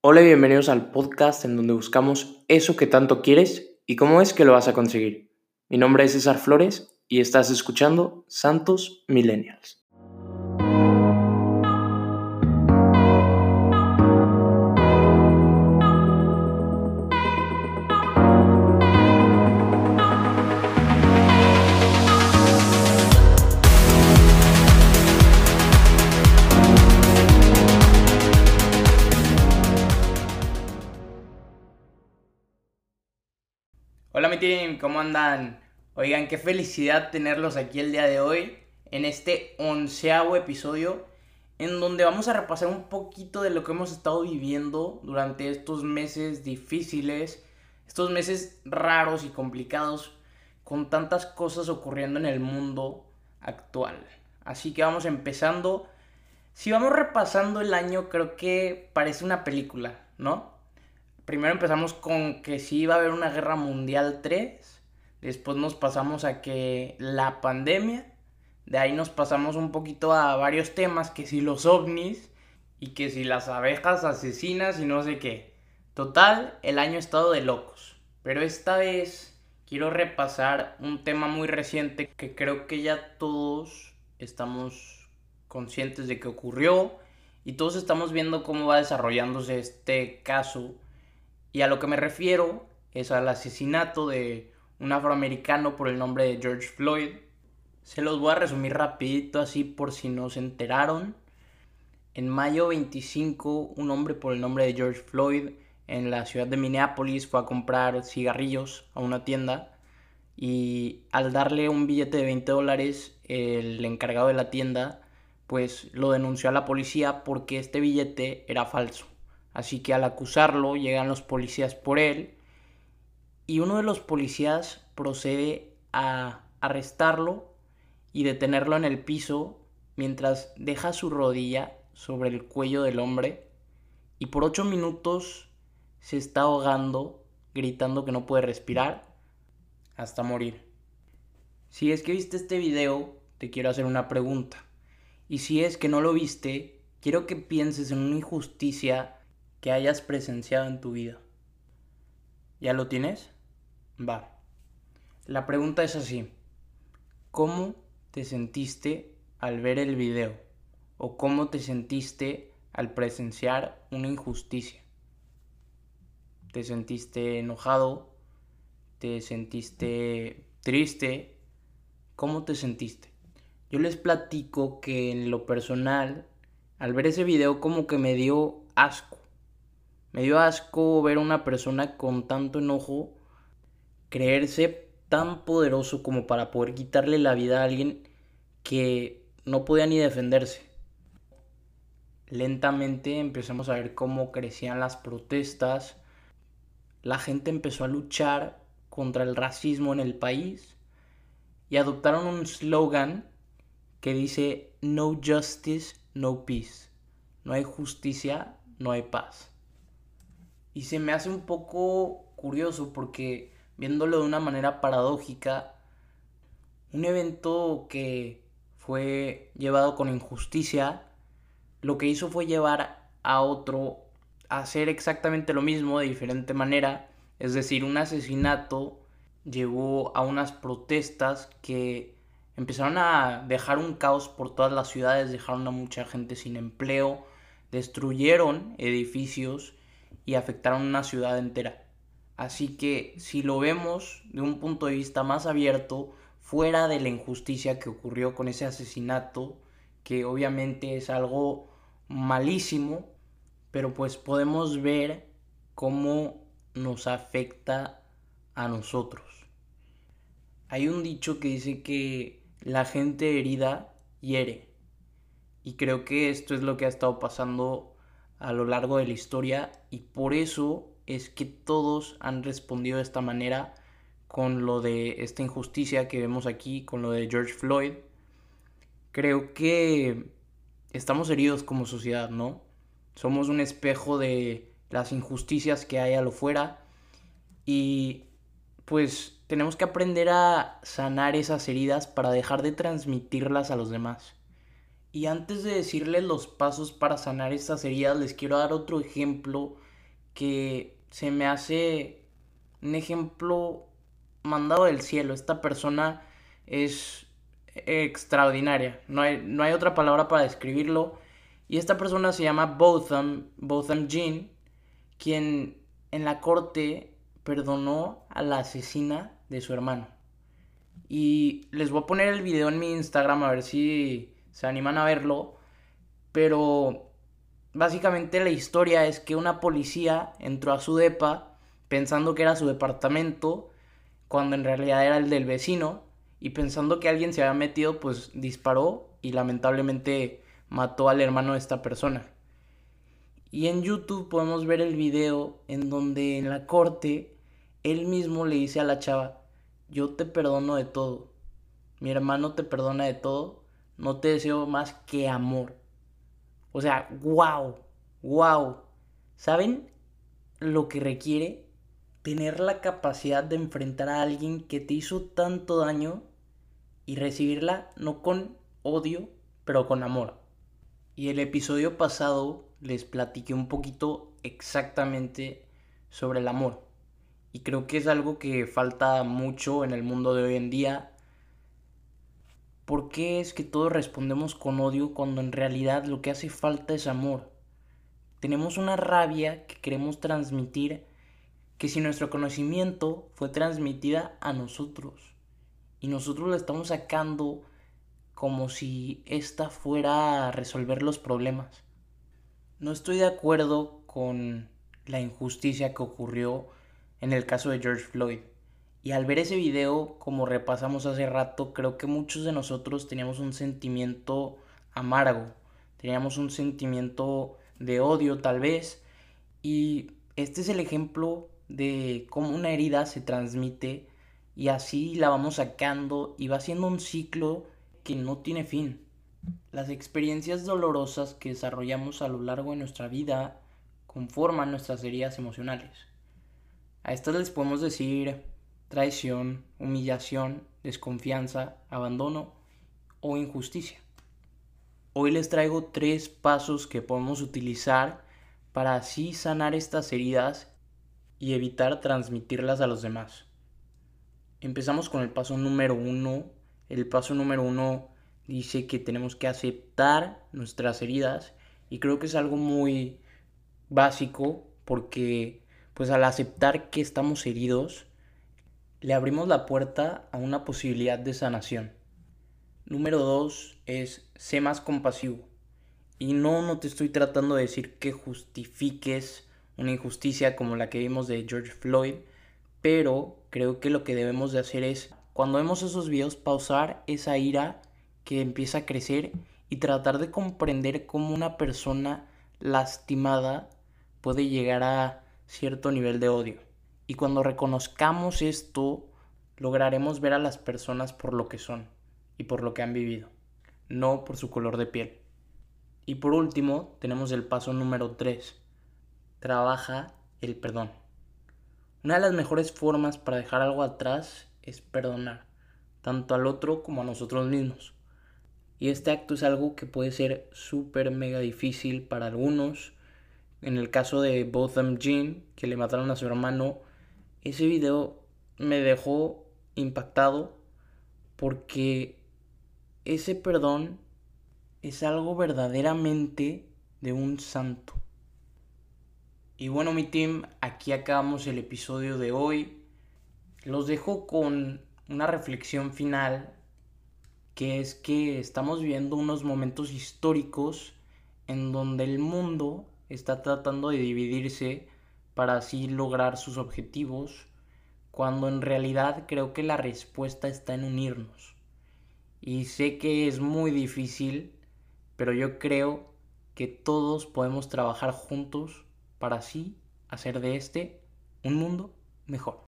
Hola y bienvenidos al podcast en donde buscamos eso que tanto quieres y cómo es que lo vas a conseguir. Mi nombre es César Flores y estás escuchando Santos Millennials. Team, ¿cómo andan? Oigan, qué felicidad tenerlos aquí el día de hoy en este onceavo episodio en donde vamos a repasar un poquito de lo que hemos estado viviendo durante estos meses difíciles, estos meses raros y complicados con tantas cosas ocurriendo en el mundo actual. Así que vamos empezando. Si vamos repasando el año, creo que parece una película, ¿no? Primero empezamos con que sí iba a haber una guerra mundial 3, después nos pasamos a que la pandemia, de ahí nos pasamos un poquito a varios temas, que si los ovnis y que si las abejas asesinas y no sé qué. Total, el año ha estado de locos, pero esta vez quiero repasar un tema muy reciente que creo que ya todos estamos conscientes de que ocurrió y todos estamos viendo cómo va desarrollándose este caso y a lo que me refiero es al asesinato de un afroamericano por el nombre de George Floyd. Se los voy a resumir rapidito así por si no se enteraron. En mayo 25, un hombre por el nombre de George Floyd en la ciudad de Minneapolis fue a comprar cigarrillos a una tienda y al darle un billete de 20 dólares, el encargado de la tienda pues lo denunció a la policía porque este billete era falso. Así que al acusarlo llegan los policías por él y uno de los policías procede a arrestarlo y detenerlo en el piso mientras deja su rodilla sobre el cuello del hombre y por ocho minutos se está ahogando gritando que no puede respirar hasta morir. Si es que viste este video, te quiero hacer una pregunta. Y si es que no lo viste, quiero que pienses en una injusticia que hayas presenciado en tu vida. ¿Ya lo tienes? Va. La pregunta es así. ¿Cómo te sentiste al ver el video? ¿O cómo te sentiste al presenciar una injusticia? ¿Te sentiste enojado? ¿Te sentiste triste? ¿Cómo te sentiste? Yo les platico que en lo personal, al ver ese video como que me dio asco me dio asco ver a una persona con tanto enojo creerse tan poderoso como para poder quitarle la vida a alguien que no podía ni defenderse. Lentamente empezamos a ver cómo crecían las protestas, la gente empezó a luchar contra el racismo en el país y adoptaron un slogan que dice No justice, no peace. No hay justicia, no hay paz. Y se me hace un poco curioso porque viéndolo de una manera paradójica, un evento que fue llevado con injusticia, lo que hizo fue llevar a otro a hacer exactamente lo mismo de diferente manera. Es decir, un asesinato llevó a unas protestas que empezaron a dejar un caos por todas las ciudades, dejaron a mucha gente sin empleo, destruyeron edificios y afectaron una ciudad entera. Así que si lo vemos de un punto de vista más abierto, fuera de la injusticia que ocurrió con ese asesinato, que obviamente es algo malísimo, pero pues podemos ver cómo nos afecta a nosotros. Hay un dicho que dice que la gente herida hiere. Y creo que esto es lo que ha estado pasando a lo largo de la historia y por eso es que todos han respondido de esta manera con lo de esta injusticia que vemos aquí, con lo de George Floyd. Creo que estamos heridos como sociedad, ¿no? Somos un espejo de las injusticias que hay a lo fuera y pues tenemos que aprender a sanar esas heridas para dejar de transmitirlas a los demás. Y antes de decirles los pasos para sanar estas heridas, les quiero dar otro ejemplo que se me hace un ejemplo mandado del cielo. Esta persona es extraordinaria. No hay, no hay otra palabra para describirlo. Y esta persona se llama Botham, Botham Jean, quien en la corte perdonó a la asesina de su hermano. Y les voy a poner el video en mi Instagram a ver si se animan a verlo. Pero básicamente la historia es que una policía entró a su depa pensando que era su departamento, cuando en realidad era el del vecino, y pensando que alguien se había metido, pues disparó y lamentablemente mató al hermano de esta persona. Y en YouTube podemos ver el video en donde en la corte él mismo le dice a la chava, yo te perdono de todo, mi hermano te perdona de todo, no te deseo más que amor. O sea, wow, wow. ¿Saben lo que requiere tener la capacidad de enfrentar a alguien que te hizo tanto daño y recibirla no con odio, pero con amor? Y el episodio pasado les platiqué un poquito exactamente sobre el amor. Y creo que es algo que falta mucho en el mundo de hoy en día. ¿Por qué es que todos respondemos con odio cuando en realidad lo que hace falta es amor? Tenemos una rabia que queremos transmitir que si nuestro conocimiento fue transmitida a nosotros y nosotros la estamos sacando como si esta fuera a resolver los problemas. No estoy de acuerdo con la injusticia que ocurrió en el caso de George Floyd. Y al ver ese video, como repasamos hace rato, creo que muchos de nosotros teníamos un sentimiento amargo, teníamos un sentimiento de odio tal vez. Y este es el ejemplo de cómo una herida se transmite y así la vamos sacando y va siendo un ciclo que no tiene fin. Las experiencias dolorosas que desarrollamos a lo largo de nuestra vida conforman nuestras heridas emocionales. A estas les podemos decir traición, humillación, desconfianza, abandono o injusticia. Hoy les traigo tres pasos que podemos utilizar para así sanar estas heridas y evitar transmitirlas a los demás. Empezamos con el paso número uno. El paso número uno dice que tenemos que aceptar nuestras heridas y creo que es algo muy básico porque pues al aceptar que estamos heridos le abrimos la puerta a una posibilidad de sanación. Número dos es sé más compasivo. Y no, no te estoy tratando de decir que justifiques una injusticia como la que vimos de George Floyd, pero creo que lo que debemos de hacer es, cuando vemos esos videos, pausar esa ira que empieza a crecer y tratar de comprender cómo una persona lastimada puede llegar a cierto nivel de odio. Y cuando reconozcamos esto, lograremos ver a las personas por lo que son y por lo que han vivido, no por su color de piel. Y por último, tenemos el paso número 3. Trabaja el perdón. Una de las mejores formas para dejar algo atrás es perdonar, tanto al otro como a nosotros mismos. Y este acto es algo que puede ser súper mega difícil para algunos. En el caso de Botham Jean, que le mataron a su hermano, ese video me dejó impactado porque ese perdón es algo verdaderamente de un santo. Y bueno, mi team, aquí acabamos el episodio de hoy. Los dejo con una reflexión final que es que estamos viviendo unos momentos históricos en donde el mundo está tratando de dividirse para así lograr sus objetivos, cuando en realidad creo que la respuesta está en unirnos. Y sé que es muy difícil, pero yo creo que todos podemos trabajar juntos para así hacer de este un mundo mejor.